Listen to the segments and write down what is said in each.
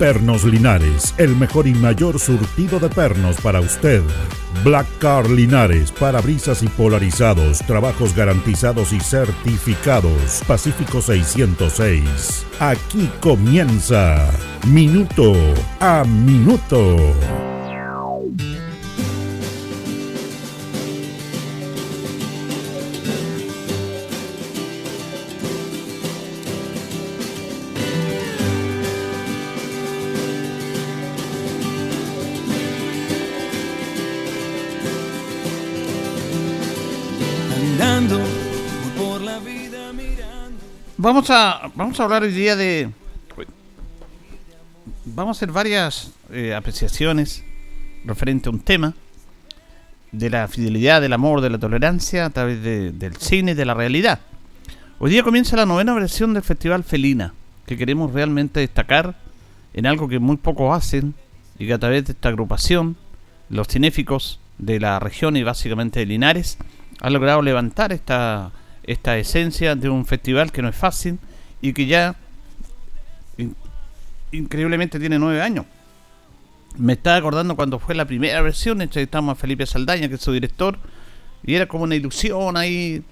Pernos Linares, el mejor y mayor surtido de pernos para usted. Black Car Linares, parabrisas y polarizados, trabajos garantizados y certificados. Pacífico 606. Aquí comienza Minuto a Minuto. Vamos a, vamos a hablar hoy día de... Vamos a hacer varias eh, apreciaciones referente a un tema de la fidelidad, del amor, de la tolerancia a través del cine y de la realidad. Hoy día comienza la novena versión del Festival Felina, que queremos realmente destacar en algo que muy pocos hacen y que a través de esta agrupación, los cinéficos de la región y básicamente de Linares, han logrado levantar esta esta esencia de un festival que no es fácil y que ya increíblemente tiene nueve años. Me estaba acordando cuando fue la primera versión, entrevistamos a Felipe Saldaña, que es su director, y era como una ilusión ahí.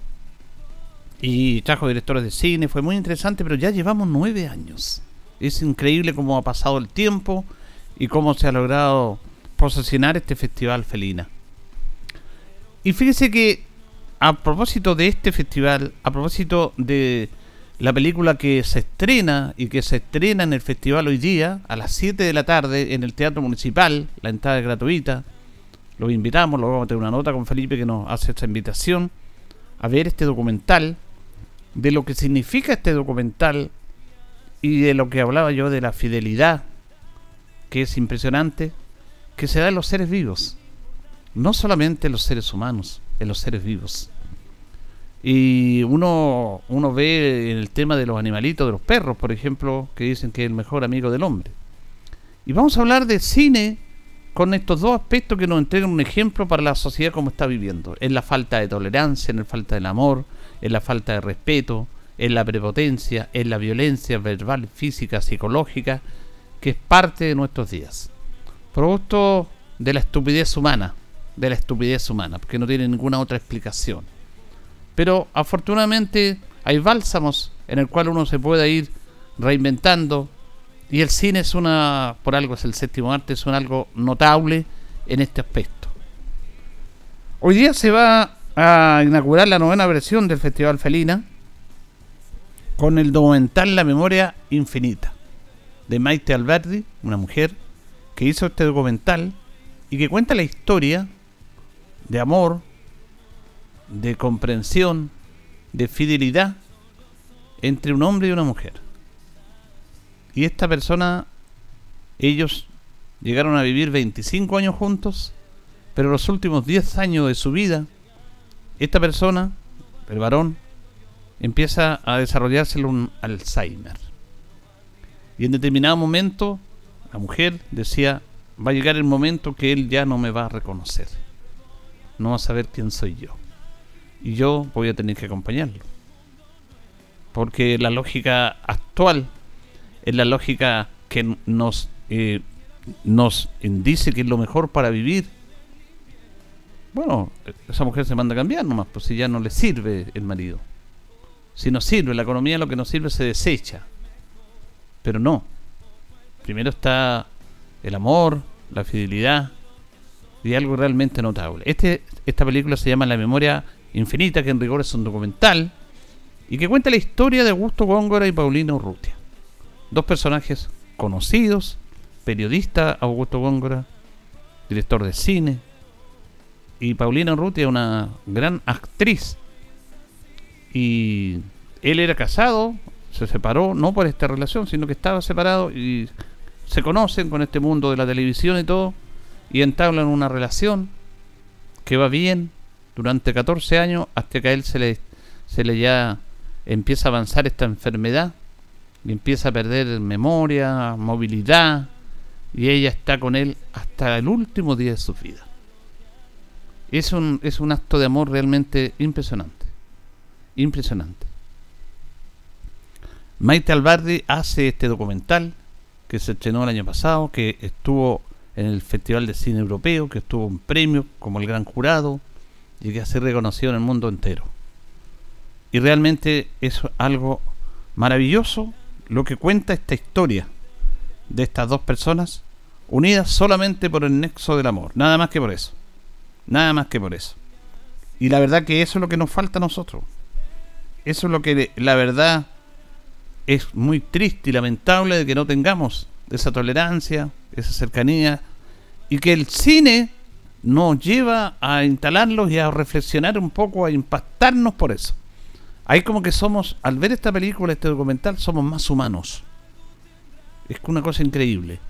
Y trajo directores de cine, fue muy interesante, pero ya llevamos nueve años. Es increíble cómo ha pasado el tiempo y cómo se ha logrado posicionar este festival felina. Y fíjese que a propósito de este festival, a propósito de la película que se estrena y que se estrena en el festival hoy día, a las 7 de la tarde, en el Teatro Municipal, la entrada es gratuita. Los invitamos, luego vamos a tener una nota con Felipe que nos hace esta invitación a ver este documental, de lo que significa este documental y de lo que hablaba yo de la fidelidad, que es impresionante, que se da en los seres vivos, no solamente en los seres humanos en los seres vivos. Y uno, uno ve el tema de los animalitos, de los perros, por ejemplo, que dicen que es el mejor amigo del hombre. Y vamos a hablar de cine con estos dos aspectos que nos entregan un ejemplo para la sociedad como está viviendo. En la falta de tolerancia, en la falta del amor, en la falta de respeto, en la prepotencia, en la violencia verbal, física, psicológica, que es parte de nuestros días. Producto de la estupidez humana, de la estupidez humana, porque no tiene ninguna otra explicación. Pero afortunadamente hay bálsamos en el cual uno se puede ir reinventando y el cine es una, por algo es el séptimo arte, es un algo notable en este aspecto. Hoy día se va a inaugurar la novena versión del Festival Felina con el documental La Memoria Infinita de Maite Alberdi, una mujer que hizo este documental y que cuenta la historia de amor, de comprensión, de fidelidad entre un hombre y una mujer. Y esta persona, ellos llegaron a vivir 25 años juntos, pero los últimos 10 años de su vida, esta persona, el varón, empieza a desarrollarse un Alzheimer. Y en determinado momento, la mujer decía, va a llegar el momento que él ya no me va a reconocer no va a saber quién soy yo. Y yo voy a tener que acompañarlo. Porque la lógica actual es la lógica que nos, eh, nos dice que es lo mejor para vivir. Bueno, esa mujer se manda a cambiar nomás, pues si ya no le sirve el marido. Si no sirve, la economía lo que no sirve se desecha. Pero no. Primero está el amor, la fidelidad, y algo realmente notable. Este, esta película se llama La Memoria Infinita, que en rigor es un documental, y que cuenta la historia de Augusto Góngora y Paulina Urrutia. Dos personajes conocidos, periodista Augusto Góngora, director de cine, y Paulina Urrutia, una gran actriz. Y él era casado, se separó, no por esta relación, sino que estaba separado y se conocen con este mundo de la televisión y todo y entablan una relación que va bien durante 14 años hasta que a él se le, se le ya empieza a avanzar esta enfermedad y empieza a perder memoria, movilidad y ella está con él hasta el último día de su vida. Es un, es un acto de amor realmente impresionante. Impresionante. Maite Albardi hace este documental que se estrenó el año pasado, que estuvo en el Festival de Cine Europeo, que estuvo un premio como el gran jurado y que ha sido reconocido en el mundo entero. Y realmente es algo maravilloso lo que cuenta esta historia de estas dos personas unidas solamente por el nexo del amor, nada más que por eso. Nada más que por eso. Y la verdad que eso es lo que nos falta a nosotros. Eso es lo que la verdad es muy triste y lamentable de que no tengamos esa tolerancia, esa cercanía y que el cine nos lleva a instalarlos y a reflexionar un poco, a impactarnos por eso. Ahí como que somos, al ver esta película, este documental, somos más humanos. Es una cosa increíble.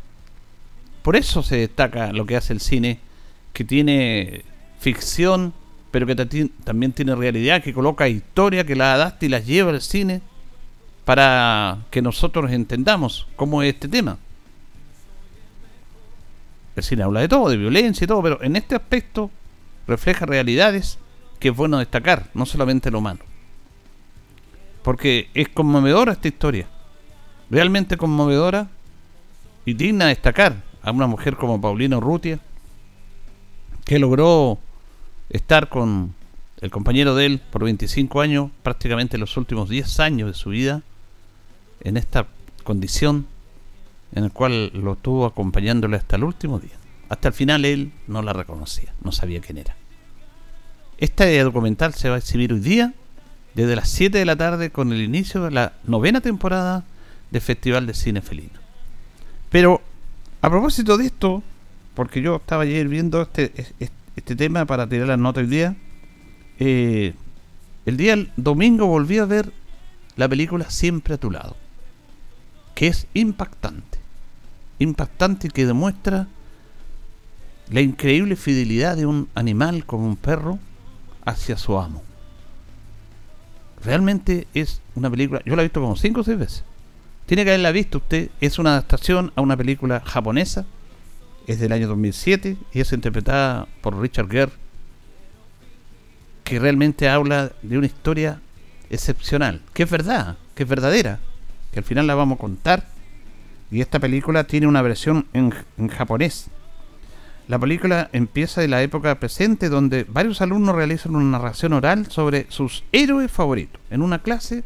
Por eso se destaca lo que hace el cine, que tiene ficción, pero que también tiene realidad, que coloca historia, que la adapta y las lleva al cine para que nosotros entendamos cómo es este tema. Habla de todo, de violencia y todo, pero en este aspecto refleja realidades que es bueno destacar, no solamente lo humano. Porque es conmovedora esta historia. Realmente conmovedora y digna de destacar a una mujer como Paulina Urrutia, que logró estar con el compañero de él por 25 años, prácticamente los últimos 10 años de su vida, en esta condición en la cual lo estuvo acompañándole hasta el último día. Hasta el final él no la reconocía, no sabía quién era. Este documental se va a exhibir hoy día, desde las 7 de la tarde, con el inicio de la novena temporada del Festival de Cine Felino. Pero, a propósito de esto, porque yo estaba ayer viendo este, este tema para tirar la nota hoy día, eh, el día domingo volví a ver la película Siempre a tu lado que es impactante. Impactante que demuestra la increíble fidelidad de un animal como un perro hacia su amo. Realmente es una película, yo la he visto como 5 o 6 veces. Tiene que haberla visto usted, es una adaptación a una película japonesa, es del año 2007 y es interpretada por Richard Gere, que realmente habla de una historia excepcional, que es verdad, que es verdadera, que al final la vamos a contar. Y esta película tiene una versión en, japonés. La película empieza de la época presente donde varios alumnos realizan una narración oral sobre sus héroes favoritos. En una clase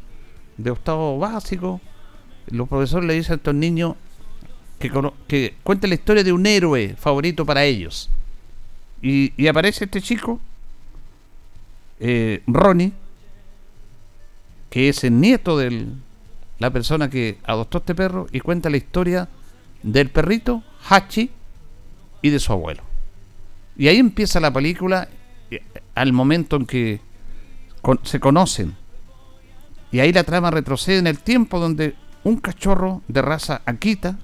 de octavo básico, los profesores le dicen a estos niños que, que la historia de un héroe favorito para ellos. Y, aparece este chico, eh, Ronnie, que es el nieto del, la persona que adoptó este perro y cuenta la historia del perrito Hachi y de su abuelo. Y ahí empieza la película eh, al momento en que se conocen. Y ahí la trama retrocede en el tiempo donde un cachorro de raza Akita,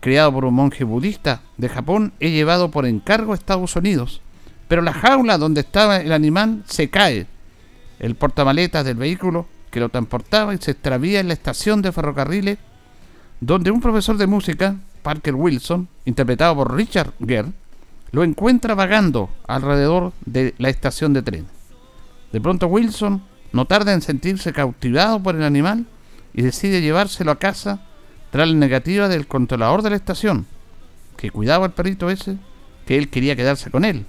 criado por un monje budista de Japón, es llevado por encargo a Estados Unidos. Pero la jaula donde estaba el animal se cae. El portamaletas del vehículo que lo transportaba y se extravía en la estación de ferrocarriles, donde un profesor de música, Parker Wilson, interpretado por Richard Gere, lo encuentra vagando alrededor de la estación de tren. De pronto Wilson no tarda en sentirse cautivado por el animal y decide llevárselo a casa tras la negativa del controlador de la estación, que cuidaba al perrito ese, que él quería quedarse con él.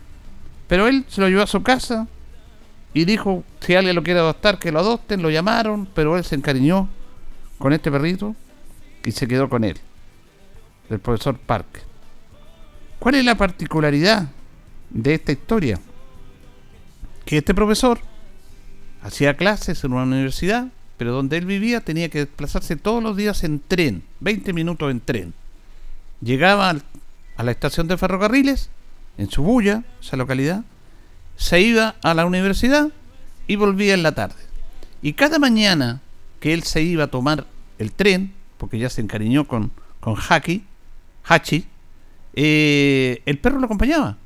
Pero él se lo llevó a su casa y dijo, si alguien lo quiere adoptar, que lo adopten, lo llamaron, pero él se encariñó con este perrito y se quedó con él, el profesor Park. ¿Cuál es la particularidad de esta historia? Que este profesor hacía clases en una universidad, pero donde él vivía tenía que desplazarse todos los días en tren, 20 minutos en tren. Llegaba a la estación de ferrocarriles, en Subuya, esa localidad, se iba a la universidad y volvía en la tarde. Y cada mañana que él se iba a tomar el tren, porque ya se encariñó con, con Haki, Hachi, eh, el perro lo acompañaba.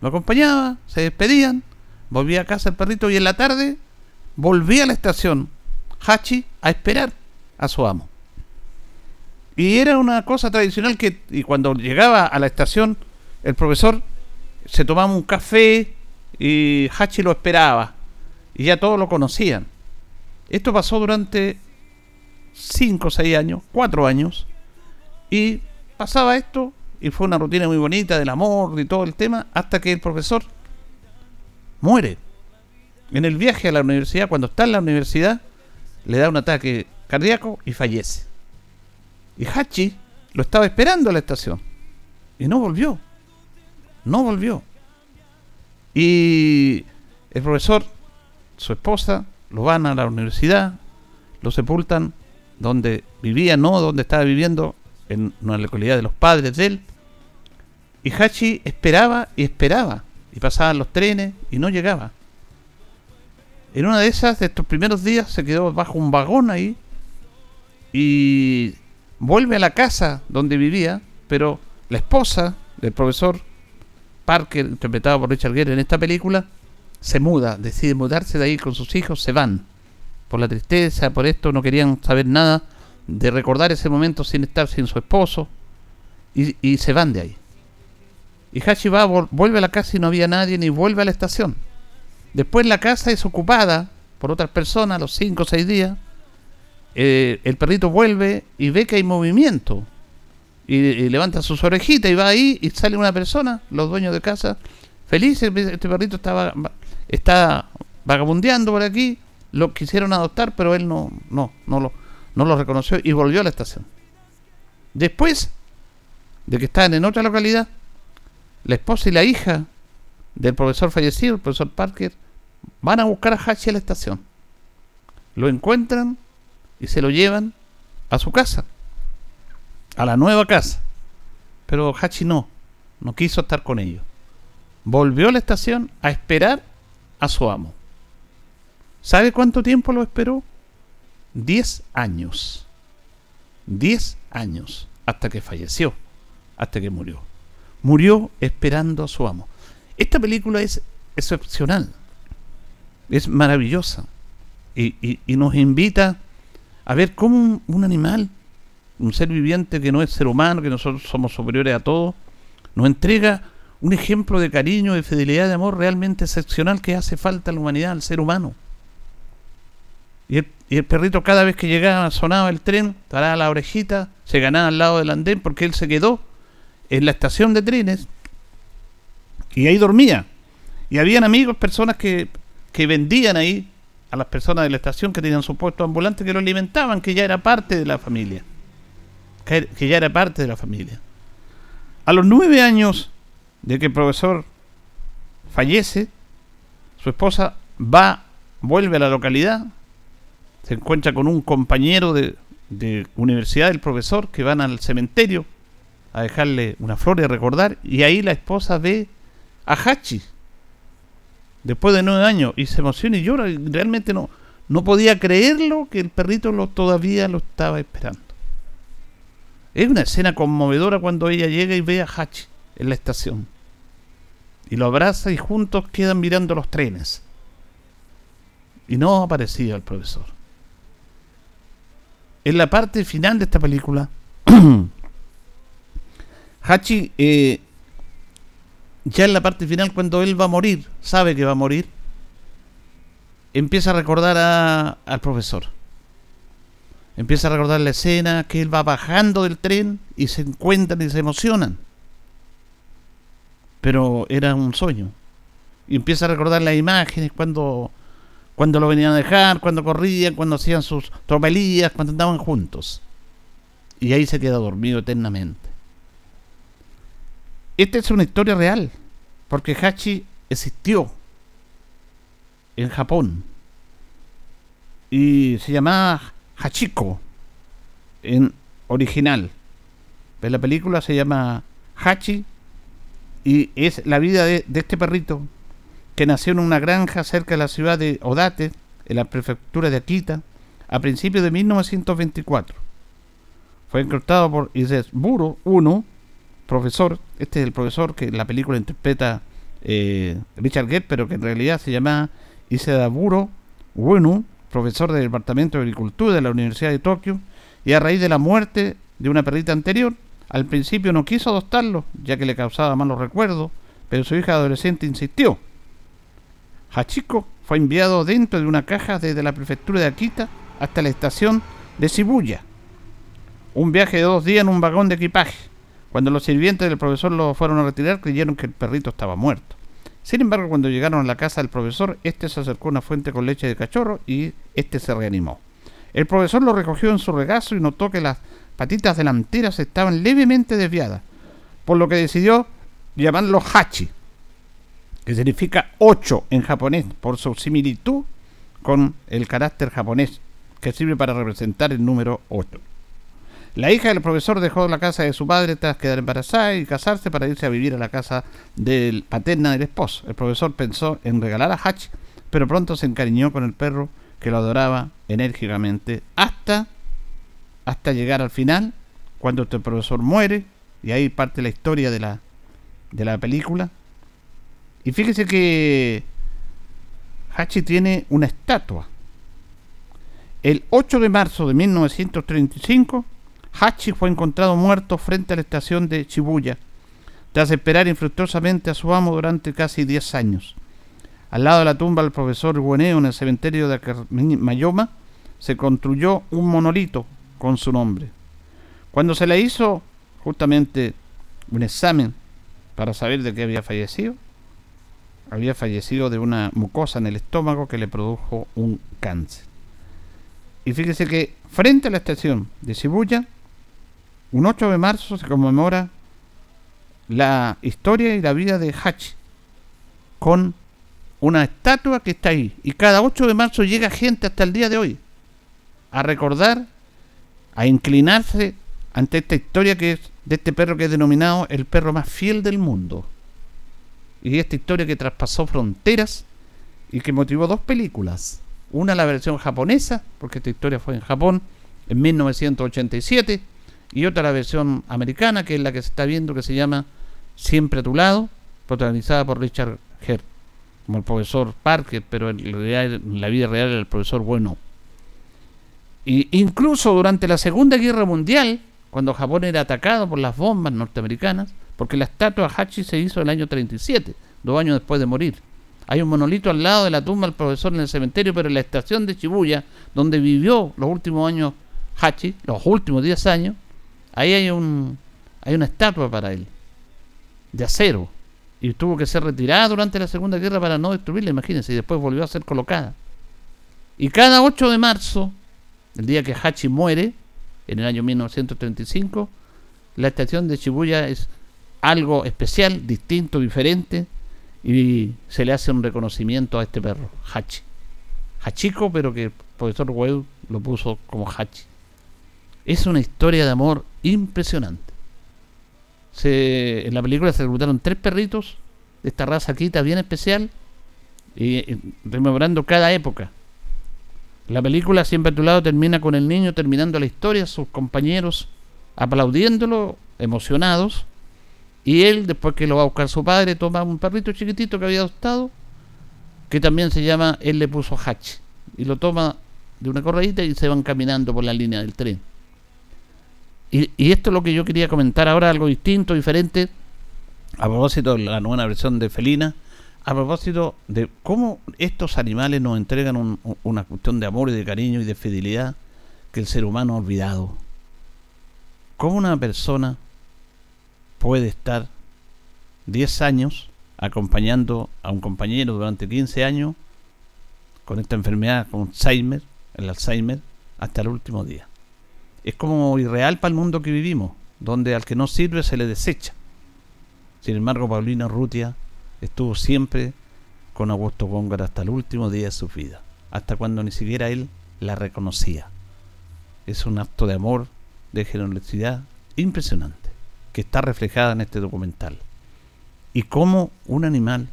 Lo acompañaba, se despedían, volvía a casa el perrito y en la tarde volvía a la estación Hachi a esperar a su amo. Y era una cosa tradicional que y cuando llegaba a la estación el profesor se tomaba un café y Hachi lo esperaba y ya todos lo conocían. Esto pasó durante 5 o 6 años, 4 años y pasaba esto y fue una rutina muy bonita del amor y todo el tema hasta que el profesor muere. En el viaje a la universidad, cuando está en la universidad, le da un ataque cardíaco y fallece. Y Hachi lo estaba esperando a la estación. Y no volvió. No volvió. Y el profesor, su esposa, lo van a la universidad, lo sepultan donde vivía, no donde estaba viviendo, en una localidad de los padres de él. Y Hachi esperaba y esperaba. Y pasaban los trenes y no llegaba. En una de esas, de estos primeros días, se quedó bajo un vagón ahí. Y vuelve a la casa donde vivía, pero la esposa del profesor Parker, interpretado por Richard Gere en esta película, se muda, decide mudarse de ahí con sus hijos, se van. Por la tristeza, por esto, no querían saber nada de recordar ese momento sin estar sin su esposo, y, se van de ahí. Y Hachi va, vuelve a la casa y no había nadie, ni vuelve a la estación. Después la casa es ocupada por otras personas, los 5 o 6 días, eh, el perrito vuelve y ve que hay movimiento. Y, levanta sus orejitas y va ahí y sale una persona, los dueños de casa, felices, este perrito estaba, está vagabundeando por aquí, lo quisieron adoptar, pero él no, no, no lo, no lo reconoció y volvió a la estación. Después de que estaban en otra localidad, la esposa y la hija del profesor fallecido, el profesor Parker, van a buscar a Hachi a la estación. Lo encuentran y se lo llevan a su casa, a la nueva casa. Pero Hachi no, no quiso estar con ellos. Volvió a la estación a esperar a su amo. ¿Sabe cuánto tiempo lo esperó? Diez años. Diez años hasta que falleció, hasta que murió. Murió esperando a su amo. Esta película es excepcional, es maravillosa y, nos invita a ver cómo un, animal, un ser viviente que no es ser humano, que nosotros somos superiores a todos, nos entrega un ejemplo de cariño, de fidelidad, de amor realmente excepcional que hace falta a la humanidad, al ser humano. Y el, perrito cada vez que llegaba, sonaba el tren, paraba la orejita, se ganaba al lado del andén porque él se quedó en la estación de trenes y ahí dormía. Y habían amigos, personas que, que vendían ahí a las personas de la estación que tenían su puesto ambulante que lo alimentaban, que ya era parte de la familia. Que, ya era parte de la familia. A los nueve años de que el profesor fallece, su esposa va, vuelve a la localidad, se encuentra con un compañero de, universidad del profesor que van al cementerio a dejarle una flor y a recordar, y ahí la esposa ve a Hachi, después de nueve años y se emociona y llora realmente no, no podía creerlo que el perrito lo, todavía lo estaba esperando. Es una escena conmovedora cuando ella llega y ve a Hachi en la estación. Y lo abraza y juntos quedan mirando los trenes. Y no ha aparecido el profesor. En la parte final de esta película, Hachi eh, ya en la parte final, cuando él va a morir, sabe que va a morir, empieza a recordar al profesor. Empieza a recordar la escena que él va bajando del tren y se encuentran y se emocionan. Pero era un sueño. Y empieza a recordar las imágenes cuando, cuando lo venían a dejar, cuando corrían, cuando hacían sus tropelías, cuando andaban juntos. Y ahí se queda dormido eternamente. Esta es una historia real, porque Hachi existió en Japón y se llamaba Hachiko en original. La película se llama Hachi y es la vida de, este perrito que nació en una granja cerca de la ciudad de Odate, en la prefectura de Akita, a principios de 1924. Fue encontrado por Iseburo I profesor, este es el profesor que la película interpreta eh, Richard Gere, pero que en realidad se llamaba Isedaburo Ueno, profesor del Departamento de Agricultura de la Universidad de Tokio, y a raíz de la muerte de una perrita anterior, al principio no quiso adoptarlo, ya que le causaba malos recuerdos, pero su hija adolescente insistió. Hachiko fue enviado dentro de una caja desde la prefectura de Akita hasta la estación de Shibuya. Un viaje de dos días en un vagón de equipaje. Cuando los sirvientes del profesor lo fueron a retirar, creyeron que el perrito estaba muerto. Sin embargo, cuando llegaron a la casa del profesor, este se acercó a una fuente con leche de cachorro y este se reanimó. El profesor lo recogió en su regazo y notó que las patitas delanteras estaban levemente desviadas, por lo que decidió llamarlo Hachi, que significa ocho en japonés, por su similitud con el carácter japonés, que sirve para representar el número 8. La hija del profesor dejó la casa de su padre tras quedar embarazada y casarse para irse a vivir a la casa del paterna del esposo. El profesor pensó en regalar a Hachi, pero pronto se encariñó con el perro que lo adoraba enérgicamente hasta hasta llegar al final, cuando este profesor muere, y ahí parte la historia de la, de la película. Y fíjese que Hachi tiene una estatua. El 8 de marzo de 1935, Hachi fue encontrado muerto frente a la estación de Shibuya, tras esperar infructuosamente a su amo durante casi 10 años. Al lado de la tumba del profesor Gueneo en el cementerio de Mayoma, se construyó un monolito con su nombre. Cuando se le hizo justamente un examen para saber de qué había fallecido, había fallecido de una mucosa en el estómago que le produjo un cáncer. Y fíjese que frente a la estación de Shibuya, un 8 de marzo se conmemora la historia y la vida de Hachi con una estatua que está ahí. Y cada 8 de marzo llega gente hasta el día de hoy a recordar a inclinarse ante esta historia que es de este perro que es denominado el perro más fiel del mundo. Y esta historia que traspasó fronteras y que motivó dos películas. Una la versión japonesa, porque esta historia fue en Japón en 1987, y otra la versión americana, que es la que se está viendo, que se llama Siempre a tu lado, protagonizada por Richard Gere, como el profesor Parker, pero en, en la vida real era el profesor Bueno. Y incluso durante la Segunda Guerra Mundial, cuando Japón era atacado por las bombas norteamericanas, porque la estatua Hachi se hizo en el año 37, dos años después de morir. Hay un monolito al lado de la tumba del profesor en el cementerio, pero en la estación de Shibuya, donde vivió los últimos años Hachi, los últimos 10 años, ahí hay, un, hay una estatua para él, de acero, y tuvo que ser retirada durante la Segunda Guerra para no destruirla, imagínense, y después volvió a ser colocada. Y cada 8 de marzo el día que Hachi muere, en el año 1935, la estación de Shibuya es algo especial, distinto, diferente, y se le hace un reconocimiento a este perro, Hachi. Hachiko, pero que el profesor Weu lo puso como Hachi. Es una historia de amor impresionante. Se, en la película se reclutaron tres perritos de esta raza quita bien especial, y rememorando cada época. La película siempre a tu lado termina con el niño terminando la historia, sus compañeros aplaudiéndolo, emocionados, y él, después que lo va a buscar su padre, toma un perrito chiquitito que había adoptado, que también se llama, él le puso Hatch, y lo toma de una corredita y se van caminando por la línea del tren. Y, esto es lo que yo quería comentar ahora, algo distinto, diferente, a propósito de la nueva versión de Felina, a propósito de cómo estos animales nos entregan una cuestión de amor y de cariño y de fidelidad que el ser humano ha olvidado. ¿Cómo una persona puede estar 10 años acompañando a un compañero durante 15 años con esta enfermedad, con Alzheimer, el Alzheimer, hasta el último día? Es como irreal para el mundo que vivimos, donde al que no sirve se le desecha. Sin embargo, Paulina Rutia estuvo siempre con Augusto Góngora hasta el último día de su vida, hasta cuando ni siquiera él la reconocía. Es un acto de amor, de generosidad impresionante, que está reflejada en este documental. Y cómo un animal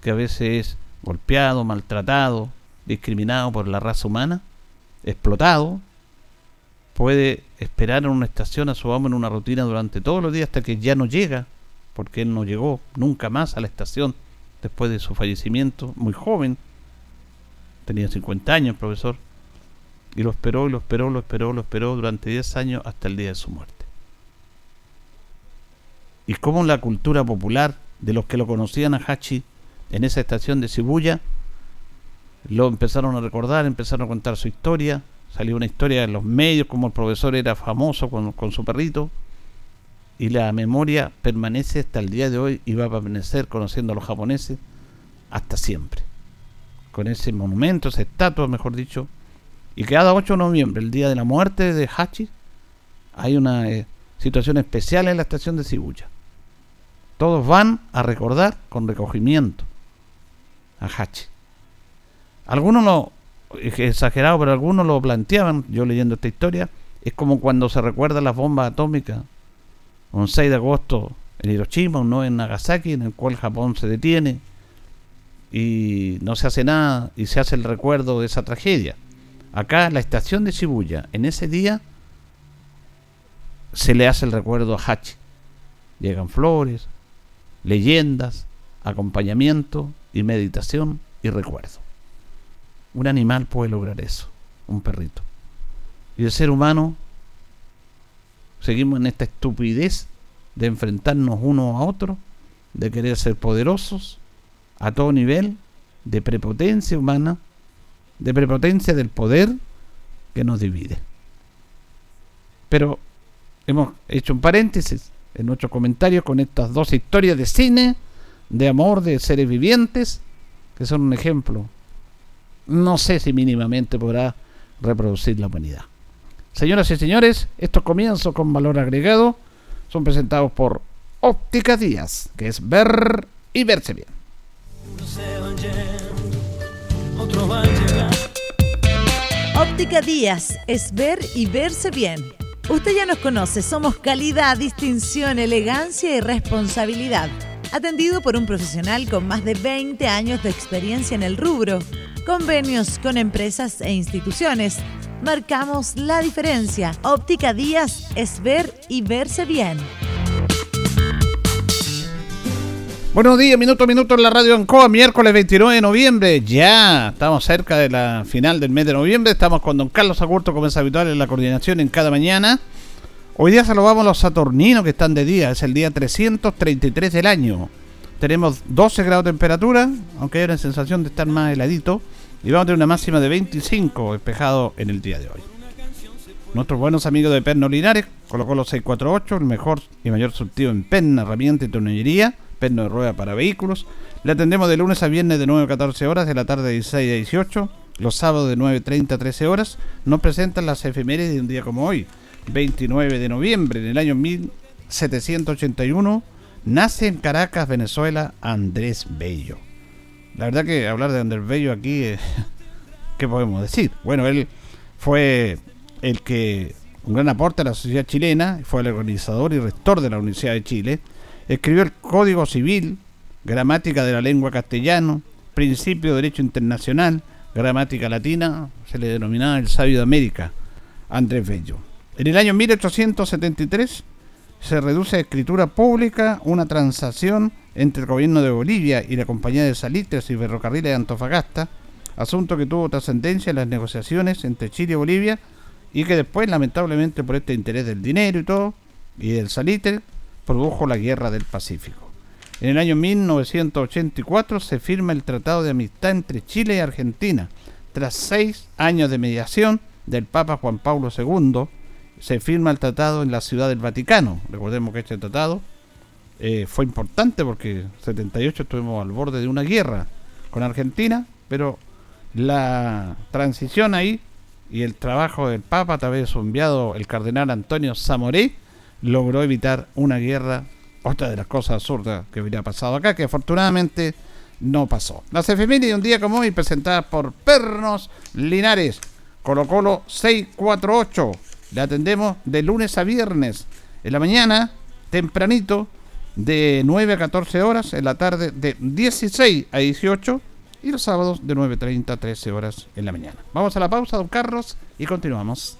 que a veces es golpeado, maltratado, discriminado por la raza humana, explotado, puede esperar en una estación a su amo en una rutina durante todos los días hasta que ya no llega porque él no llegó nunca más a la estación después de su fallecimiento, muy joven, tenía 50 años, profesor, y lo esperó, y lo esperó, lo esperó, lo esperó durante 10 años hasta el día de su muerte. Y cómo la cultura popular de los que lo conocían a Hachi en esa estación de Shibuya, lo empezaron a recordar, empezaron a contar su historia, salió una historia en los medios, como el profesor era famoso con, con su perrito, y la memoria permanece hasta el día de hoy y va a permanecer conociendo a los japoneses hasta siempre. Con ese monumento, esa estatua, mejor dicho, y cada 8 de noviembre, el día de la muerte de Hachi, hay una eh, situación especial en la estación de Shibuya. Todos van a recordar con recogimiento a Hachi. Algunos lo, exagerado, pero algunos lo planteaban, yo leyendo esta historia, es como cuando se recuerda las bombas atómicas un 6 de agosto en Hiroshima, un 9 en Nagasaki, en el cual Japón se detiene y no se hace nada y se hace el recuerdo de esa tragedia. Acá, la estación de Shibuya, en ese día se le hace el recuerdo a Hachi. Llegan flores, leyendas, acompañamiento y meditación y recuerdo. Un animal puede lograr eso, un perrito. Y el ser humano seguimos en esta estupidez de enfrentarnos uno a otro, de querer ser poderosos a todo nivel, de prepotencia humana, de prepotencia del poder que nos divide. Pero hemos hecho un paréntesis en nuestros comentarios con estas dos historias de cine, de amor, de seres vivientes, que son un ejemplo. No sé si mínimamente podrá reproducir la humanidad. Señoras y señores, estos comienzos con valor agregado son presentados por Óptica Díaz, que es ver y verse bien. Óptica Díaz es ver y verse bien. Usted ya nos conoce, somos calidad, distinción, elegancia y responsabilidad. Atendido por un profesional con más de 20 años de experiencia en el rubro, convenios con empresas e instituciones marcamos la diferencia. Óptica Díaz es ver y verse bien. Buenos días, minuto a minuto en la radio Ancoa, miércoles 29 de noviembre. Ya estamos cerca de la final del mes de noviembre. Estamos con don Carlos Agurto, como es habitual en la coordinación en cada mañana. Hoy día saludamos a los saturninos que están de día. Es el día 333 del año. Tenemos 12 grados de temperatura, aunque hay una sensación de estar más heladito y vamos a tener una máxima de 25 despejado en el día de hoy. Nuestros buenos amigos de Perno Linares colocó los 648, el mejor y mayor surtido en penna, herramienta y tornillería, perno de rueda para vehículos. Le atendemos de lunes a viernes de 9 a 14 horas, de la tarde de 16 a 18, los sábados de 9.30 a 13 horas. Nos presentan las efemérides de un día como hoy, 29 de noviembre, en el año 1781, nace en Caracas, Venezuela, Andrés Bello. La verdad que hablar de Andrés Bello aquí, eh, ¿qué podemos decir? Bueno, él fue el que, un gran aporte a la sociedad chilena, fue el organizador y rector de la Universidad de Chile, escribió el Código Civil, Gramática de la Lengua Castellano, Principio de Derecho Internacional, Gramática Latina, se le denominaba el sabio de América, Andrés Bello. En el año 1873 se reduce a escritura pública una transacción entre el gobierno de Bolivia y la compañía de salitres y ferrocarriles de Antofagasta, asunto que tuvo trascendencia en las negociaciones entre Chile y Bolivia y que después, lamentablemente, por este interés del dinero y todo, y del salitre, produjo la Guerra del Pacífico. En el año 1984 se firma el Tratado de Amistad entre Chile y Argentina. Tras seis años de mediación del Papa Juan Pablo II, se firma el tratado en la Ciudad del Vaticano. Recordemos que este tratado eh, fue importante porque 78 estuvimos al borde de una guerra con Argentina, pero la transición ahí y el trabajo del Papa, través de su enviado, el cardenal Antonio Zamoré, logró evitar una guerra, otra de las cosas absurdas que hubiera pasado acá, que afortunadamente no pasó. Las efemérides de un día como hoy, presentadas por Pernos Linares, Colo Colo 648. Le atendemos de lunes a viernes. En la mañana, tempranito, de 9 a 14 horas, en la tarde de 16 a 18 y los sábados de 9.30 a 13 horas en la mañana. Vamos a la pausa, don Carlos, y continuamos.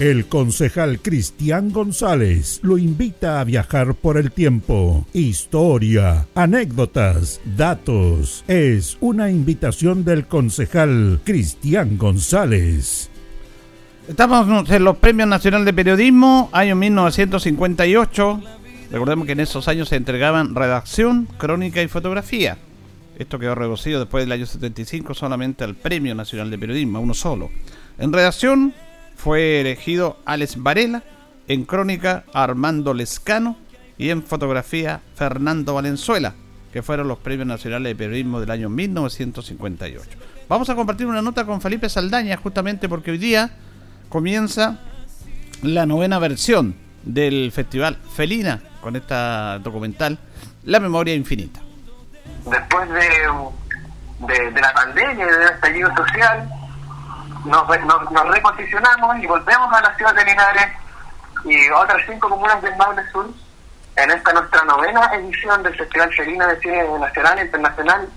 El concejal Cristian González lo invita a viajar por el tiempo. Historia, anécdotas, datos. Es una invitación del concejal Cristian González. Estamos en los Premios Nacional de Periodismo, año 1958. Recordemos que en esos años se entregaban redacción, crónica y fotografía. Esto quedó reducido después del año 75 solamente al Premio Nacional de Periodismo, uno solo. En redacción, fue elegido Alex Varela, en crónica Armando Lescano y en fotografía Fernando Valenzuela, que fueron los premios nacionales de periodismo del año 1958. Vamos a compartir una nota con Felipe Saldaña justamente porque hoy día comienza la novena versión del festival Felina con esta documental La Memoria Infinita. Después de, la pandemia y del estallido social, nos, reposicionamos y volvemos a la ciudad de Linares y otras cinco comunas del Maule Sur en esta nuestra novena edición del Festival Felina de Cine Nacional e Internacional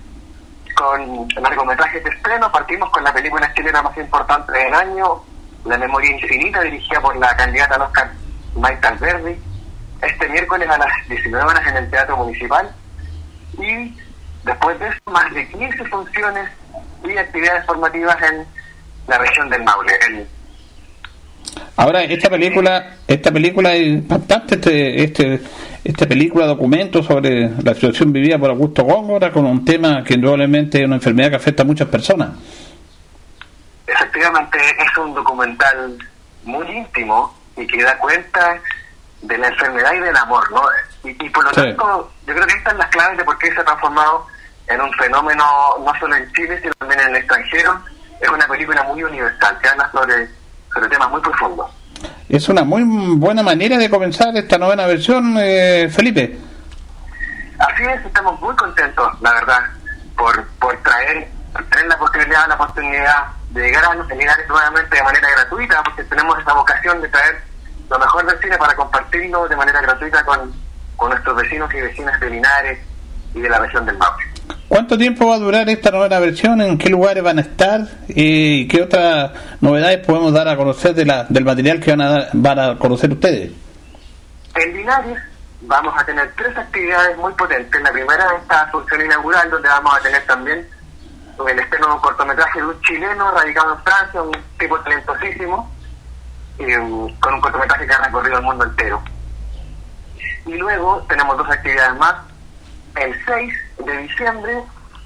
con largometrajes de estreno. Partimos con la película chilena más importante del año, La Memoria Infinita, dirigida por la candidata al Oscar Maite Alberdi, este miércoles a las 19 horas en el Teatro Municipal. Y después de eso, más de 15 funciones y actividades formativas en la región del Maule. Ahora, esta película, esta película es impactante, este, este, esta película documento sobre la situación vivida por Augusto Góngora con un tema que indudablemente es una enfermedad que afecta a muchas personas. Efectivamente, es un documental muy íntimo y que da cuenta de la enfermedad y del amor, ¿no? Y, por lo tanto, yo creo que estas son las claves de por qué se ha transformado en un fenómeno no solo en Chile, sino también en el extranjero, es una película muy universal, que habla sobre, sobre temas muy profundos. Es una muy buena manera de comenzar esta novena versión, eh, Felipe. Así es, estamos muy contentos, la verdad, por, por traer, tener la posibilidad, la oportunidad de llegar a los seminarios nuevamente de manera gratuita, porque tenemos esa vocación de traer lo mejor del cine para compartirlo de manera gratuita con, con nuestros vecinos y vecinas de Linares y de la región del Maule. ¿Cuánto tiempo va a durar esta nueva versión? ¿En qué lugares van a estar? ¿Y qué otras novedades podemos dar a conocer de la, del material que van a, van a conocer ustedes? En Linares vamos a tener tres actividades muy potentes. La primera es esta función inaugural, donde vamos a tener también el estreno de un cortometraje de un chileno radicado en Francia, un tipo talentosísimo, um, con un cortometraje que ha recorrido el mundo entero. Y luego tenemos dos actividades más. El 6 de diciembre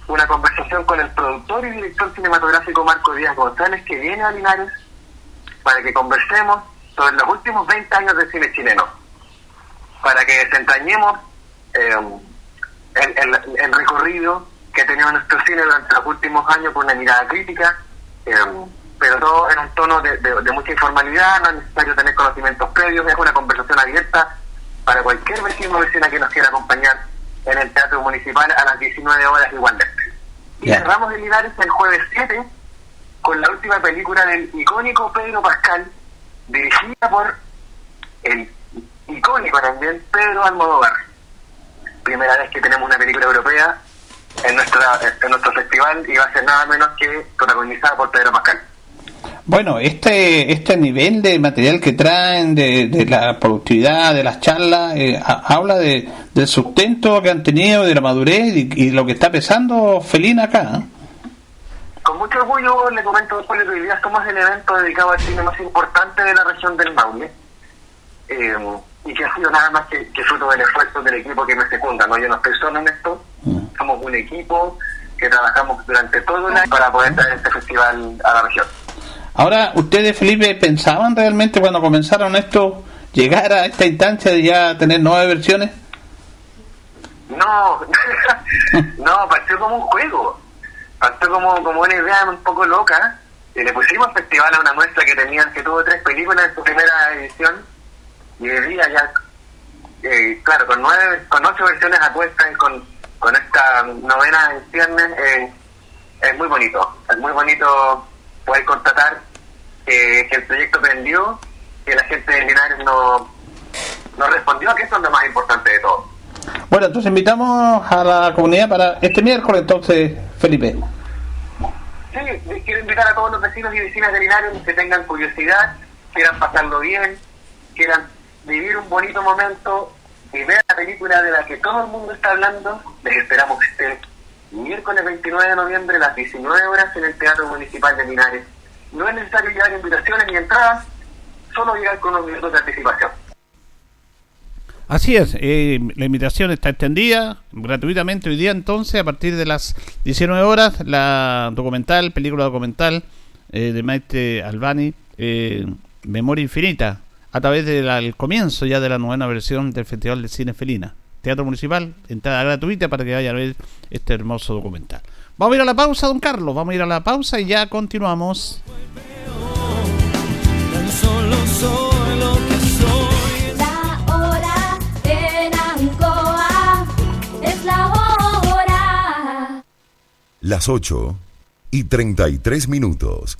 una conversación con el productor y director cinematográfico Marco Díaz González que viene a Linares para que conversemos sobre los últimos 20 años del cine chileno, para que desentrañemos eh, el, recorrido que ha tenido nuestro cine durante los últimos años con una mirada crítica, eh, pero todo en un tono de, de, mucha informalidad, no es necesario tener conocimientos previos, es una conversación abierta para cualquier vecino o vecina que nos quiera acompañar en el Teatro Municipal a las 19 horas igualmente. Y Ya. cerramos en Linares el jueves 7 con la última película del icónico Pedro Pascal, dirigida por el icónico también Pedro Almodóvar. Primera vez que tenemos una película europea en, nuestra, en nuestro festival y va a ser nada menos que protagonizada por Pedro Pascal. Bueno, este este nivel de material que traen, de, de la productividad, de las charlas, eh, ha- habla de, del sustento que han tenido, de la madurez y, y lo que está pesando Felina acá. ¿eh? Con mucho orgullo le comento después que hoy día somos el evento dedicado al cine más importante de la región del Maule eh, y que ha sido nada más que, que fruto del esfuerzo del equipo que me secunda. ¿no? Yo no estoy solo en esto, somos un equipo que trabajamos durante todo el año para poder traer este festival a la región. Ahora, ¿ustedes, Felipe, pensaban realmente cuando comenzaron esto llegar a esta instancia de ya tener nueve versiones? No, no, partió como un juego. Partió como, como una idea un poco loca. Y le pusimos festival a una muestra que tenían, que tuvo tres películas en su primera edición. Y día ya, eh, claro, con nueve, con ocho versiones apuestas y con, con esta novena en ciernes, eh, es muy bonito. Es muy bonito poder constatar eh, que el proyecto prendió, que la gente de Linares no, no respondió, que eso es lo más importante de todo. Bueno, entonces invitamos a la comunidad para este miércoles, entonces, Felipe. Sí, quiero invitar a todos los vecinos y vecinas de Linares que tengan curiosidad, quieran pasarlo bien, quieran vivir un bonito momento y ver la película de la que todo el mundo está hablando. Les esperamos este miércoles 29 de noviembre a las 19 horas en el Teatro Municipal de Linares. No es necesario llevar invitaciones ni entradas, solo llegar con unos minutos de anticipación. Así es, eh, la invitación está extendida gratuitamente hoy día entonces a partir de las 19 horas la documental, película documental eh, de Maite Albani, eh, Memoria Infinita, a través del comienzo ya de la novena versión del Festival de Cine Felina. Teatro Municipal, entrada gratuita para que vayan a ver este hermoso documental. Vamos a ir a la pausa, don Carlos, vamos a ir a la pausa y ya continuamos. Hora es la hora. Las 8 y 33 minutos.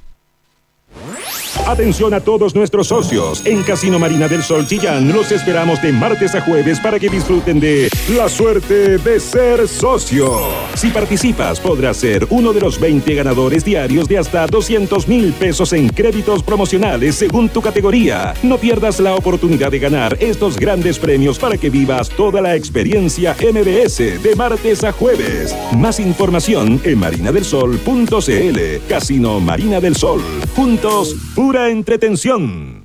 Atención a todos nuestros socios. En Casino Marina del Sol Chillán los esperamos de martes a jueves para que disfruten de la suerte de ser socio. Si participas, podrás ser uno de los 20 ganadores diarios de hasta 200 mil pesos en créditos promocionales según tu categoría. No pierdas la oportunidad de ganar estos grandes premios para que vivas toda la experiencia MBS de martes a jueves. Más información en marinadelsol.cl. Casino Marina del Sol. Juntos, pura entretención.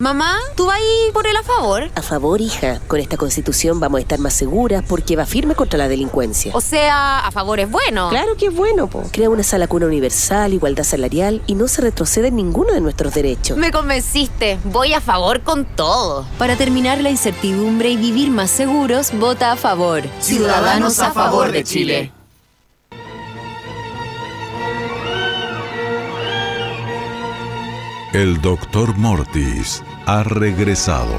Mamá, ¿tú vas ahí por el a favor? A favor, hija. Con esta constitución vamos a estar más seguras porque va firme contra la delincuencia. O sea, a favor es bueno. Claro que es bueno, po. Crea una sala cuna universal, igualdad salarial y no se retrocede en ninguno de nuestros derechos. Me convenciste. Voy a favor con todo. Para terminar la incertidumbre y vivir más seguros, vota a favor. Ciudadanos a favor de Chile. El doctor Mortis ha regresado.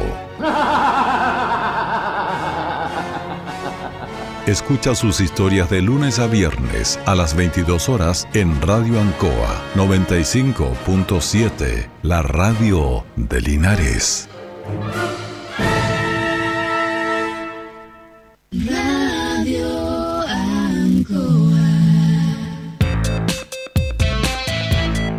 Escucha sus historias de lunes a viernes a las 22 horas en Radio Ancoa 95.7, la radio de Linares.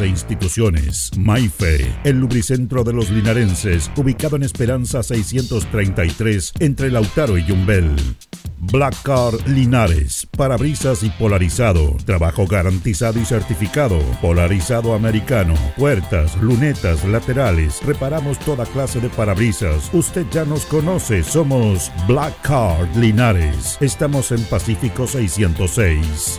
e instituciones. Maife, el lubricentro de los linarenses, ubicado en Esperanza 633, entre Lautaro y Yumbel. Black Car Linares, parabrisas y polarizado, trabajo garantizado y certificado, polarizado americano, puertas, lunetas, laterales, reparamos toda clase de parabrisas. Usted ya nos conoce, somos Black Card Linares. Estamos en Pacífico 606.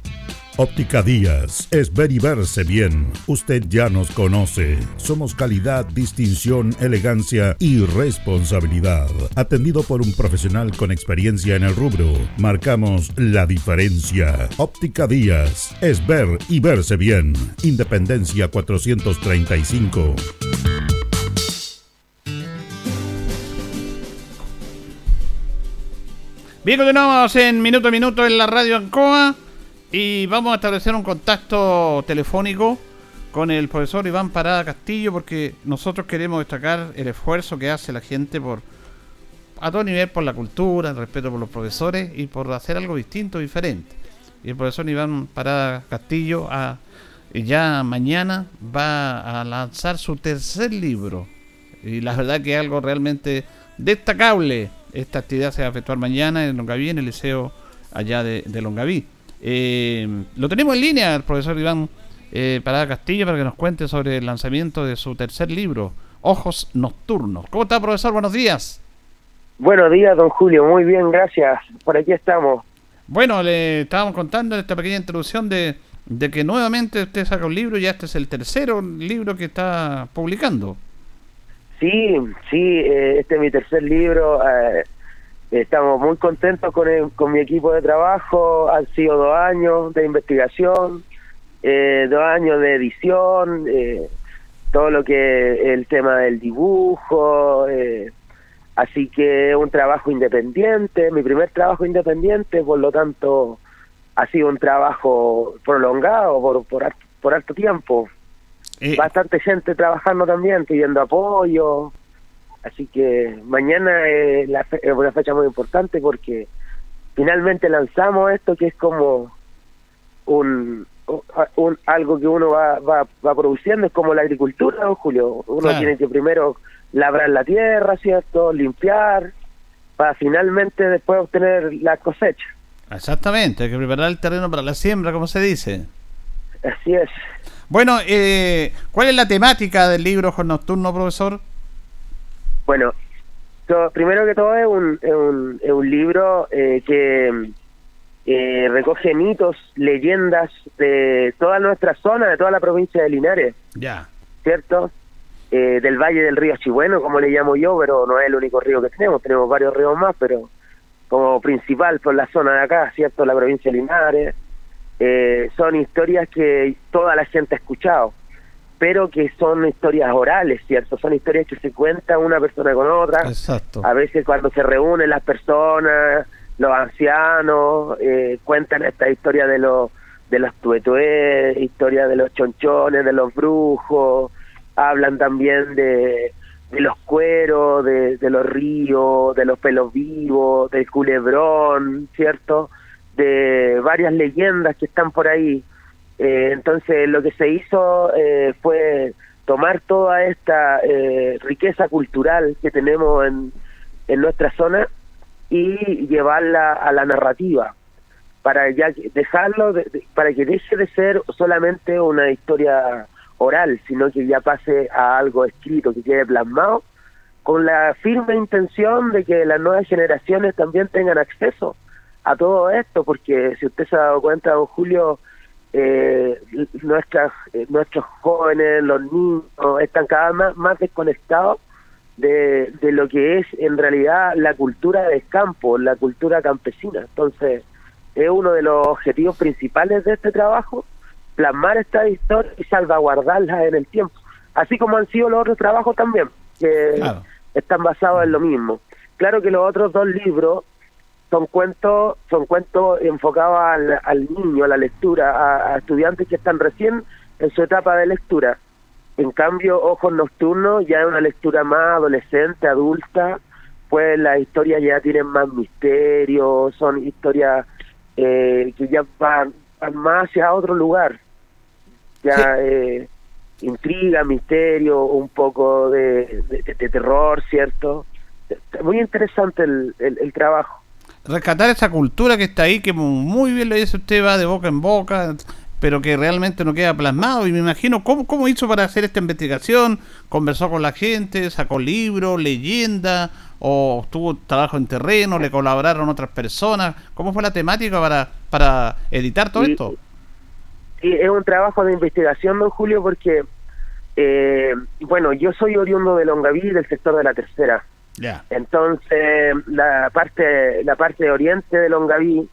Óptica Díaz es ver y verse bien. Usted ya nos conoce. Somos calidad, distinción, elegancia y responsabilidad. Atendido por un profesional con experiencia en el rubro, marcamos la diferencia. Óptica Díaz es ver y verse bien. Independencia 435. Bien, continuamos en minuto a minuto en la radio Ancoa y vamos a establecer un contacto telefónico con el profesor Iván Parada Castillo porque nosotros queremos destacar el esfuerzo que hace la gente por a todo nivel por la cultura, el respeto por los profesores y por hacer algo distinto, diferente. Y el profesor Iván Parada Castillo a- ya mañana va a lanzar su tercer libro. Y la verdad que es algo realmente destacable. Esta actividad se va a efectuar mañana en Longaví, en el liceo allá de, de Longaví. Eh, lo tenemos en línea, el profesor Iván eh, Parada Castillo, para que nos cuente sobre el lanzamiento de su tercer libro, Ojos Nocturnos. ¿Cómo está, profesor? Buenos días. Buenos días, don Julio. Muy bien, gracias. Por aquí estamos. Bueno, le estábamos contando en esta pequeña introducción de, de que nuevamente usted saca un libro y ya este es el tercero libro que está publicando. Sí, sí, eh, este es mi tercer libro. eh, estamos muy contentos con, el- con mi equipo de trabajo. Han sido dos años de investigación. eh, dos años de edición, eh, todo lo que el tema del dibujo, eh, así que un trabajo independiente, mi primer trabajo independiente, por lo tanto ha sido un trabajo prolongado por, por, por harto tiempo. Bastante gente trabajando también, pidiendo apoyo, así que mañana es, la fe- es una fecha muy importante porque finalmente lanzamos esto que es como un, un- algo que uno va, va, va produciendo, es como la agricultura, don Julio. Uno Claro. tiene que primero labrar la tierra, ¿cierto? Limpiar, para finalmente después obtener la cosecha. Exactamente, hay que preparar el terreno para la siembra, como se dice. Así es. Bueno, eh, ¿cuál es la temática del libro Nocturno, profesor? Bueno, to- primero que todo es un, es un, es un libro eh, que eh, recoge mitos, leyendas de toda nuestra zona, de toda la provincia de Linares. Ya. ¿cierto? Eh, del Valle del Río Chibueno, como le llamo yo, pero no es el único río que tenemos, tenemos varios ríos más, pero como principal por la zona de acá, ¿cierto? La provincia de Linares. Eh, son historias que toda la gente ha escuchado, pero que son historias orales, ¿cierto? Son historias que se cuentan una persona con otra. Exacto. A veces cuando se reúnen las personas, los ancianos, eh, cuentan esta historia de los de los tuetués, historia de los chonchones, de los brujos, hablan también de, de los cueros, de, de los ríos, de los pelos vivos, del culebrón, ¿cierto? De varias leyendas que están por ahí. Eh, entonces lo que se hizo eh, fue tomar toda esta eh, riqueza cultural que tenemos en, en nuestra zona y llevarla a la narrativa para ya dejarlo de- de- para que deje de ser solamente una historia oral sino que ya pase a algo escrito que quede plasmado con la firme intención de que las nuevas generaciones también tengan acceso a todo esto porque si usted se ha dado cuenta don Julio eh, nuestras eh, nuestros jóvenes los niños están cada vez más, más desconectados de, de lo que es en realidad la cultura del campo, la cultura campesina. Entonces, es uno de los objetivos principales de este trabajo, plasmar esta historia y salvaguardarla en el tiempo. Así como han sido los otros trabajos también, que Claro. están basados en lo mismo. Claro que los otros dos libros son cuentos, son cuentos enfocados al, al niño, a la lectura, a, a estudiantes que están recién en su etapa de lectura. En cambio, Ojos Nocturnos ya es una lectura más adolescente, adulta, pues las historias ya tienen más misterio, son historias eh, que ya van, van más hacia otro lugar. Ya eh, intriga, misterio, un poco de, de- de terror, ¿cierto? Muy interesante el, el, el trabajo. Rescatar esa cultura que está ahí, que muy bien lo dice usted, va de boca en boca, pero que realmente no queda plasmado. Y me imagino cómo, cómo hizo para hacer esta investigación, conversó con la gente, sacó libros, leyenda, o tuvo trabajo en terreno, le colaboraron otras personas. ¿Cómo fue la temática para, para editar todo Sí. esto? Sí, es un trabajo de investigación, don Julio, porque, eh, bueno, yo soy oriundo de Longaví, del sector de la tercera. Entonces, la parte, la parte oriente de Longaví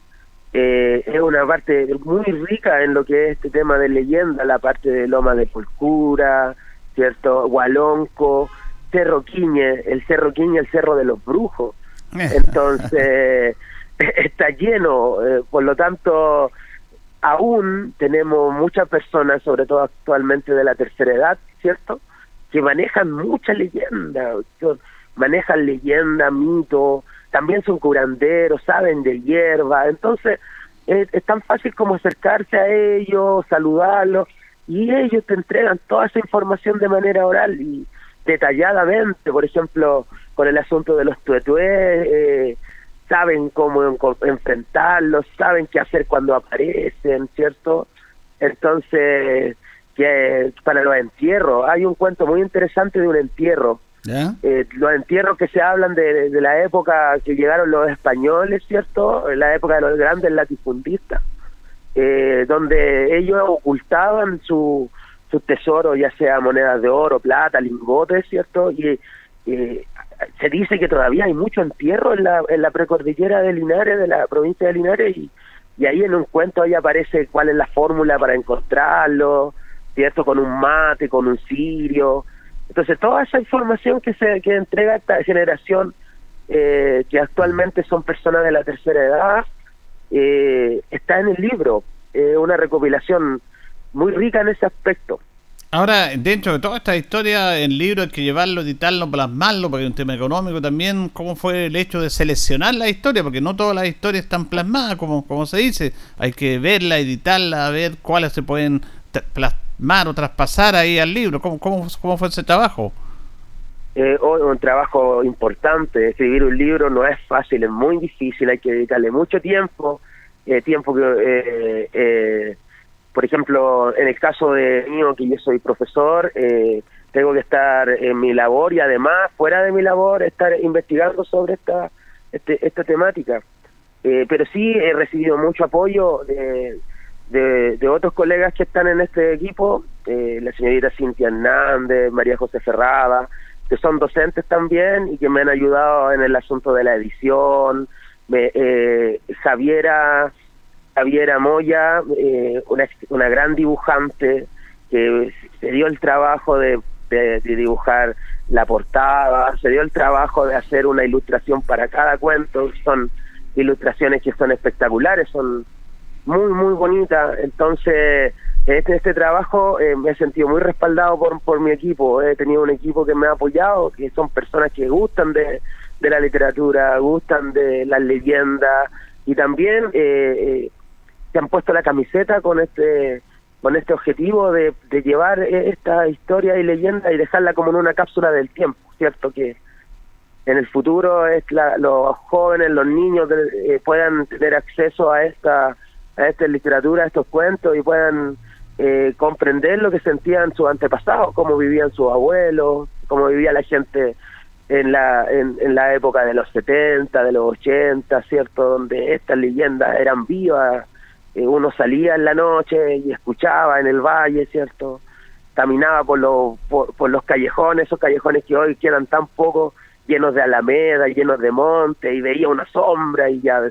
eh, es una parte muy rica en lo que es este tema de leyenda, la parte de Loma de Polcura, ¿cierto? Hualonco, Cerro Quiñe, el Cerro Quiñe, el Cerro de los Brujos. Entonces, está lleno, eh, por lo tanto, aún tenemos muchas personas, sobre todo actualmente de la tercera edad, ¿cierto? Que manejan mucha leyenda, manejan leyenda, mito, también son curanderos, saben de hierba, entonces es, tan fácil como acercarse a ellos, saludarlos, y ellos te entregan toda esa información de manera oral y detalladamente, por ejemplo, con el asunto de los tuetués, eh, saben cómo enfrentarlos, saben qué hacer cuando aparecen, ¿cierto? Entonces, que para los entierros, hay un cuento muy interesante de un entierro. Eh, los entierros que se hablan de, la época que llegaron los españoles, ¿cierto? En la época de los grandes latifundistas, eh, donde ellos ocultaban su, sus tesoros, ya sea monedas de oro, plata, lingotes, ¿cierto? Y se dice que todavía hay mucho entierro en la, en la precordillera de Linares, de la provincia de Linares, y, y ahí en un cuento ahí aparece cuál es la fórmula para encontrarlo, ¿cierto? Con un mate, con un cirio. Entonces, toda esa información que se que entrega esta generación, eh, que actualmente son personas de la tercera edad, eh, está en el libro. Es una recopilación muy rica en ese aspecto. Ahora, dentro de toda esta historia, el libro hay que llevarlo, editarlo, plasmarlo, porque es un tema económico también. ¿Cómo fue el hecho de seleccionar la historia? Porque no todas las historias están plasmadas, como, como se dice. Hay que verla, editarla, ver cuáles se pueden plasmar o traspasar ahí al libro. ¿Cómo, cómo, fue ese trabajo? Eh, un trabajo importante. Escribir un libro no es fácil, es muy difícil, hay que dedicarle mucho tiempo. Eh, tiempo que. Eh, eh por ejemplo, en el caso de mío, que yo soy profesor, eh, tengo que estar en mi labor y además, fuera de mi labor, estar investigando sobre esta, este, esta temática. Pero sí he recibido mucho apoyo de, de, otros colegas que están en este equipo, eh, la señorita Cintia Hernández, María José Ferrada, que son docentes también y que me han ayudado en el asunto de la edición, me, eh, Javiera Javiera Moya, eh, una, una gran dibujante que se dio el trabajo de, dibujar la portada, se dio el trabajo de hacer una ilustración para cada cuento, son ilustraciones que son espectaculares, son muy, muy bonitas, entonces este, este trabajo eh, me he sentido muy respaldado por, por mi equipo, he tenido un equipo que me ha apoyado, que son personas que gustan de, de la literatura, gustan de las leyendas y también eh, eh se han puesto la camiseta con este con este objetivo de, de llevar esta historia y leyenda y dejarla como en una cápsula del tiempo, ¿cierto? Que en el futuro es los jóvenes, los niños eh, puedan tener acceso a esta a esta literatura, a estos cuentos y puedan eh, comprender lo que sentían sus antepasados, cómo vivían sus abuelos, cómo vivía la gente en la en, en la época de los 70, de los 80, ¿cierto? Donde estas leyendas eran vivas eh, uno salía en la noche y escuchaba en el valle, ¿cierto? Caminaba por los, por, los callejones, esos callejones que hoy quedan tan poco, llenos de alameda, llenos de monte, y veía una sombra y ya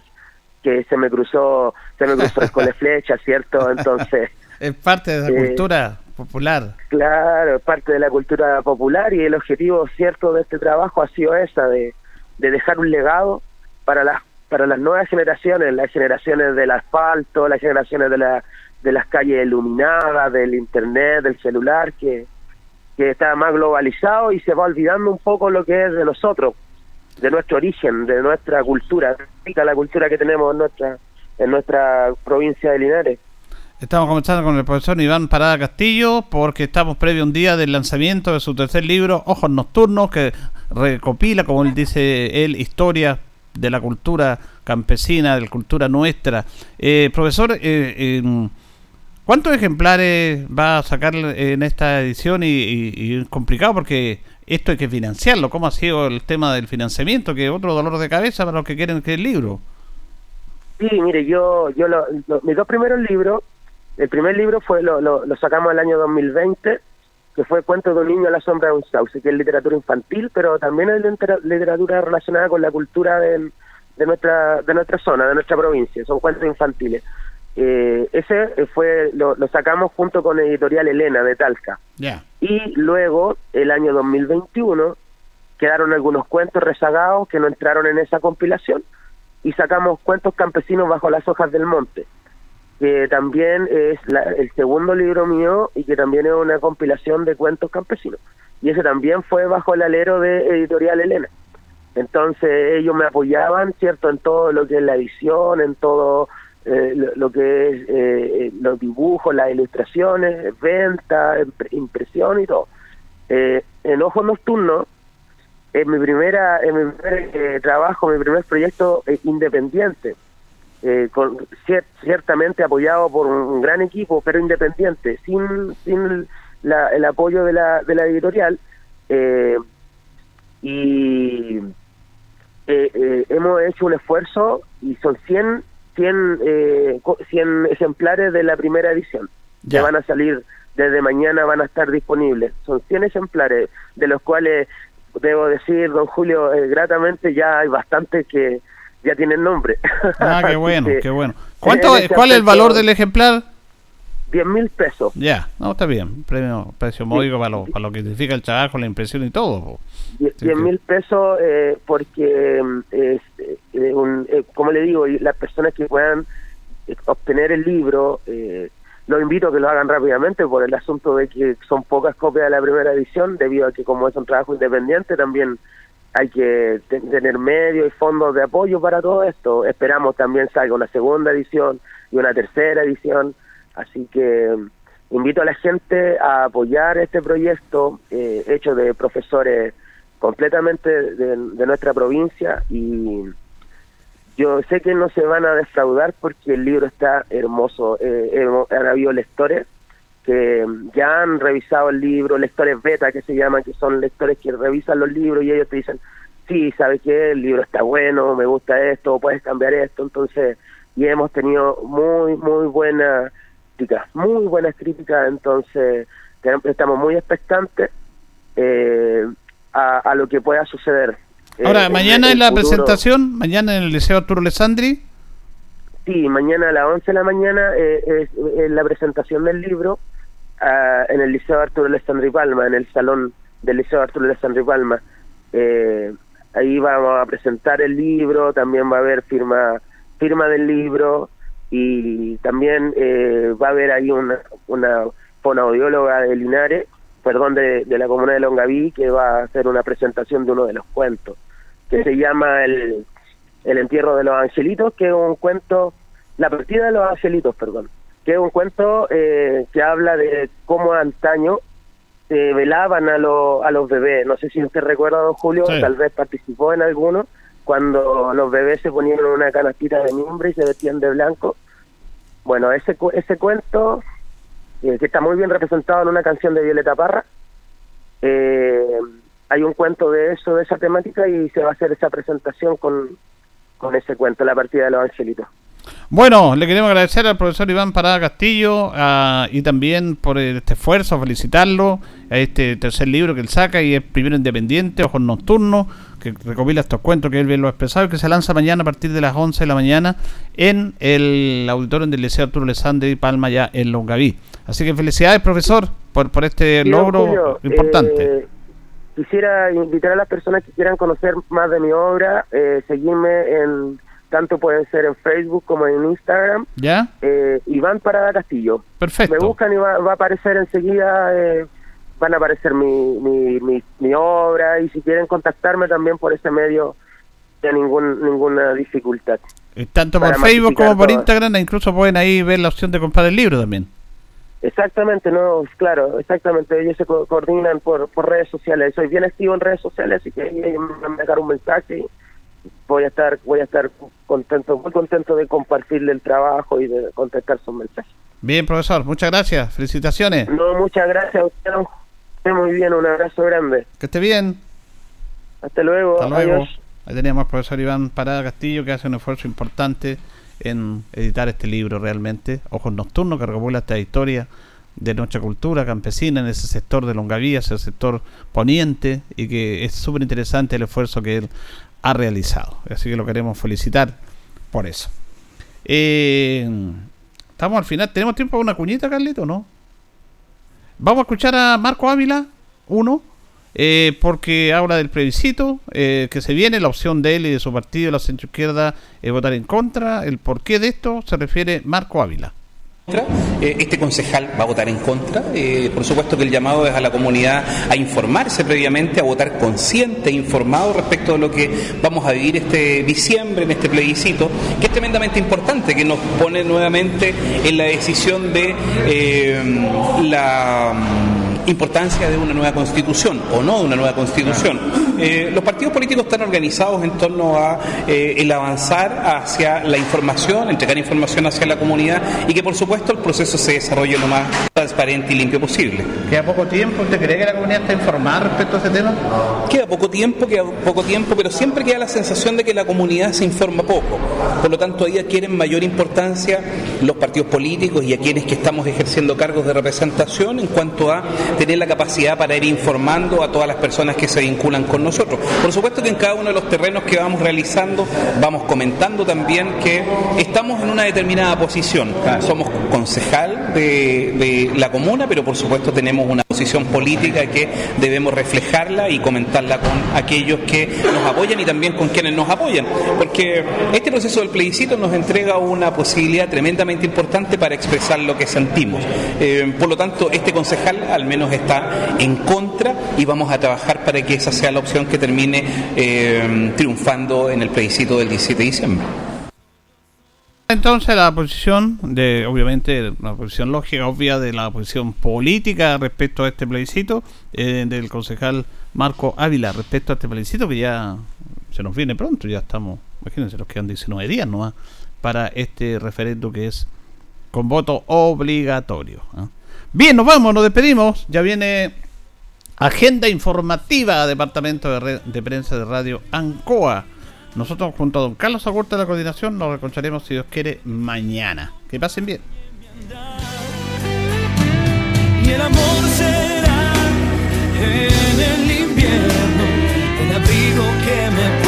que se me cruzó, se me cruzó el cole flecha, ¿cierto? Entonces... Es parte de la eh, cultura popular. Claro, es parte de la cultura popular y el objetivo cierto de este trabajo ha sido esa, de, de dejar un legado para las para las nuevas generaciones, las generaciones del asfalto, las generaciones de, la, de las calles iluminadas, del internet, del celular, que, que está más globalizado y se va olvidando un poco lo que es de nosotros, de nuestro origen, de nuestra cultura, la cultura que tenemos en nuestra, en nuestra provincia de Linares. Estamos comenzando con el profesor Iván Parada Castillo porque estamos previo un día del lanzamiento de su tercer libro, Ojos Nocturnos, que recopila, como él dice él, historias de la cultura campesina, de la cultura nuestra. Eh, profesor, eh, ¿cuántos ejemplares va a sacar en esta edición? Y, es complicado porque esto hay que financiarlo. ¿Cómo ha sido el tema del financiamiento? Que es otro dolor de cabeza para los que quieren que el libro. Sí, mire, yo, yo mis dos primeros libros, el primer libro fue lo, lo, lo sacamos el año 2020 que fue Cuento de un niño a la sombra de un sauce, que es literatura infantil, pero también es literatura relacionada con la cultura de, nuestra de nuestra zona, de nuestra provincia, son cuentos infantiles. Eh, ese fue lo, sacamos junto con Editorial Elena de Talca. Y luego, el año 2021, quedaron algunos cuentos rezagados que no entraron en esa compilación y sacamos cuentos campesinos bajo las hojas del monte que también es el segundo libro mío y que también es una compilación de cuentos campesinos. Y ese también fue bajo el alero de Editorial Elena. Entonces ellos me apoyaban, ¿cierto?, en todo lo que es la edición, en todo eh, lo, que es eh, los dibujos, las ilustraciones, venta, impresión y todo. Eh, en Ojo Nocturno, en mi primera, en mi primer eh, trabajo, mi primer proyecto independiente, eh, con, ciertamente apoyado por un, gran equipo, pero independiente, sin, sin el apoyo de la, de la editorial. Eh, y eh, hemos hecho un esfuerzo y son 100, 100, 100 ejemplares de la primera edición ya. que van a salir desde mañana, van a estar disponibles. Son 100 ejemplares, de los cuales debo decir, don Julio, gratamente ya hay bastantes que ya tienen nombre. Ah, qué bueno, que, qué bueno. ¿Cuánto, ¿Cuál es el valor del ejemplar? 10 mil pesos. Ya, no, está bien. Premio, precio módico para, lo, para lo que significa el trabajo, la impresión y todo. po. 10 mil pesos eh, porque mm, eh, un- eh, como le digo, las personas que puedan eh, obtener el libro, eh, los invito a que lo hagan rápidamente por el asunto de que son pocas copias de la primera edición, debido a que como es un trabajo independiente también hay que te- tener medios y fondos de apoyo para todo esto. Esperamos también salga una segunda edición y una tercera edición, así que mm, invito a la gente a apoyar este proyecto eh, hecho de profesores completamente de, nuestra provincia y yo sé que no se van a defraudar porque el libro está hermoso. Eh, han habido lectores que mm, ya han revisado el libro, lectores beta que se llaman, que son lectores que revisan los libros y ellos te dicen, sí, ¿sabes qué? El libro está bueno, me gusta esto, puedes cambiar esto. Entonces, y hemos tenido muy, muy buenas críticas, muy buenas críticas, entonces estamos muy expectantes eh, a, a lo que pueda suceder. Eh, Ahora, mañana en la futuro. presentación, mañana en el Liceo Arturo Alessandri. Sí, mañana a las 11 de la mañana eh, es, es la presentación del libro ah, en el Liceo Arturo Alessandri Palma, en el salón del Liceo Arturo Alessandri Palma. Eh, ahí vamos a presentar el libro, también va a haber firma firma del libro y también eh, va a haber ahí una, una fonoaudióloga de Linares, perdón, de, de la comuna de Longaví, que va a hacer una presentación de uno de los cuentos, que se llama el, el entierro de los angelitos, que es un cuento, la partida de los angelitos, perdón, que es un cuento eh, que habla de cómo antaño se velaban a, los a los bebés. No sé si usted recuerda, don Julio, Sí. tal vez participó en alguno, cuando los bebés se ponían una canastita de mimbre y se vestían de blanco. Bueno, ese, ese cuento, eh, que está muy bien representado en una canción de Violeta Parra, eh, hay un cuento de eso, de esa temática, y se va a hacer esa presentación con, con ese cuento, la partida de los angelitos. Bueno, le queremos agradecer al profesor Iván Parada Castillo ah, y también por este esfuerzo, felicitarlo a este tercer libro que él saca y es primero independiente, Ojos Nocturnos, que recopila estos cuentos que él bien lo ha expresado y que se lanza mañana a partir de las 11 de la mañana en el auditorio del Liceo Arturo Alessandri Palma ya en Longaví. Así que felicidades, profesor, por, por este Sí, logro Julio, importante. eh, quisiera invitar a las personas que quieran conocer más de mi obra, eh, seguirme en, tanto pueden ser en Facebook como en Instagram, ¿Ya? eh, Iván Parada Castillo. Perfecto. Me buscan y va, va a aparecer enseguida, eh, van a aparecer mi, mi, mi, mi obra y si quieren contactarme también por ese medio, no ningún, ninguna dificultad. Eh, Tanto por Facebook como por todo. Instagram, e incluso pueden ahí ver la opción de comprar el libro también. Exactamente, no, claro, exactamente. Ellos se co- coordinan por, por redes sociales. Soy bien activo en redes sociales, así que ellos me van a dejar un mensaje y voy a estar, voy a estar contento, muy contento de compartirle el trabajo y de contestar sus mensajes. Bien, profesor, muchas gracias. Felicitaciones. No, muchas gracias a usted. Esté muy bien, un abrazo grande. Que esté bien. Hasta luego. Hasta luego. adiós. Ahí teníamos al profesor Iván Parada Castillo que hace un esfuerzo importante en editar este libro realmente. Ojos Nocturnos que recopila esta historia de nuestra cultura campesina en ese sector de Longaví, ese sector poniente y que es súper interesante el esfuerzo que él ha realizado. Así que lo queremos felicitar por eso. Eh, estamos al final. ¿Tenemos tiempo para una cuñita, Carlito, no? Vamos a escuchar a Marco Ávila, uno, eh, porque habla del plebiscito eh, que se viene, la opción de él y de su partido, la centroizquierda, es votar en contra. El porqué de esto se refiere Marco Ávila. Eh, Este concejal va a votar en contra. Eh, por supuesto que el llamado es a la comunidad a informarse previamente, a votar consciente e informado respecto de lo que vamos a vivir este diciembre en este plebiscito, que es tremendamente importante, que nos pone nuevamente en la decisión de eh, la importancia de una nueva constitución o no de una nueva constitución. Eh, los partidos políticos están organizados en torno a eh, el avanzar hacia la información, entregar información hacia la comunidad y que por supuesto el proceso se desarrolle lo más transparente y limpio posible. ¿Queda poco tiempo? ¿Usted cree que la comunidad está informada respecto a ese tema? Queda poco tiempo, queda poco tiempo, pero siempre queda la sensación de que la comunidad se informa poco. Por lo tanto, ahí adquieren mayor importancia los partidos políticos y a quienes que estamos ejerciendo cargos de representación en cuanto a tener la capacidad para ir informando a todas las personas que se vinculan con nosotros. Por supuesto que en cada uno de los terrenos que vamos realizando vamos comentando también que estamos en una determinada posición. Somos concejal de, de la comuna, pero por supuesto tenemos una posición política que debemos reflejarla y comentarla con aquellos que nos apoyan y también con quienes nos apoyan. Porque este proceso del plebiscito nos entrega una posibilidad tremendamente importante para expresar lo que sentimos. Eh, por lo tanto, este concejal al menos está en contra y vamos a trabajar para que esa sea la opción que termine eh, triunfando en el plebiscito del 17 de diciembre. Entonces la posición de, obviamente, la posición lógica, obvia de la posición política respecto a este plebiscito eh, del concejal Marco Ávila respecto a este plebiscito que ya se nos viene pronto, ya estamos, imagínense, nos quedan 19 días nomás para este referendo que es con voto obligatorio. ¿ah? Bien, nos vamos, nos despedimos, ya viene agenda informativa Departamento de, de Prensa de Radio ANCOA. Nosotros junto a don Carlos Agurta de la coordinación nos reconcharemos si Dios quiere mañana. Que pasen bien. Y el amor será en el invierno el que me.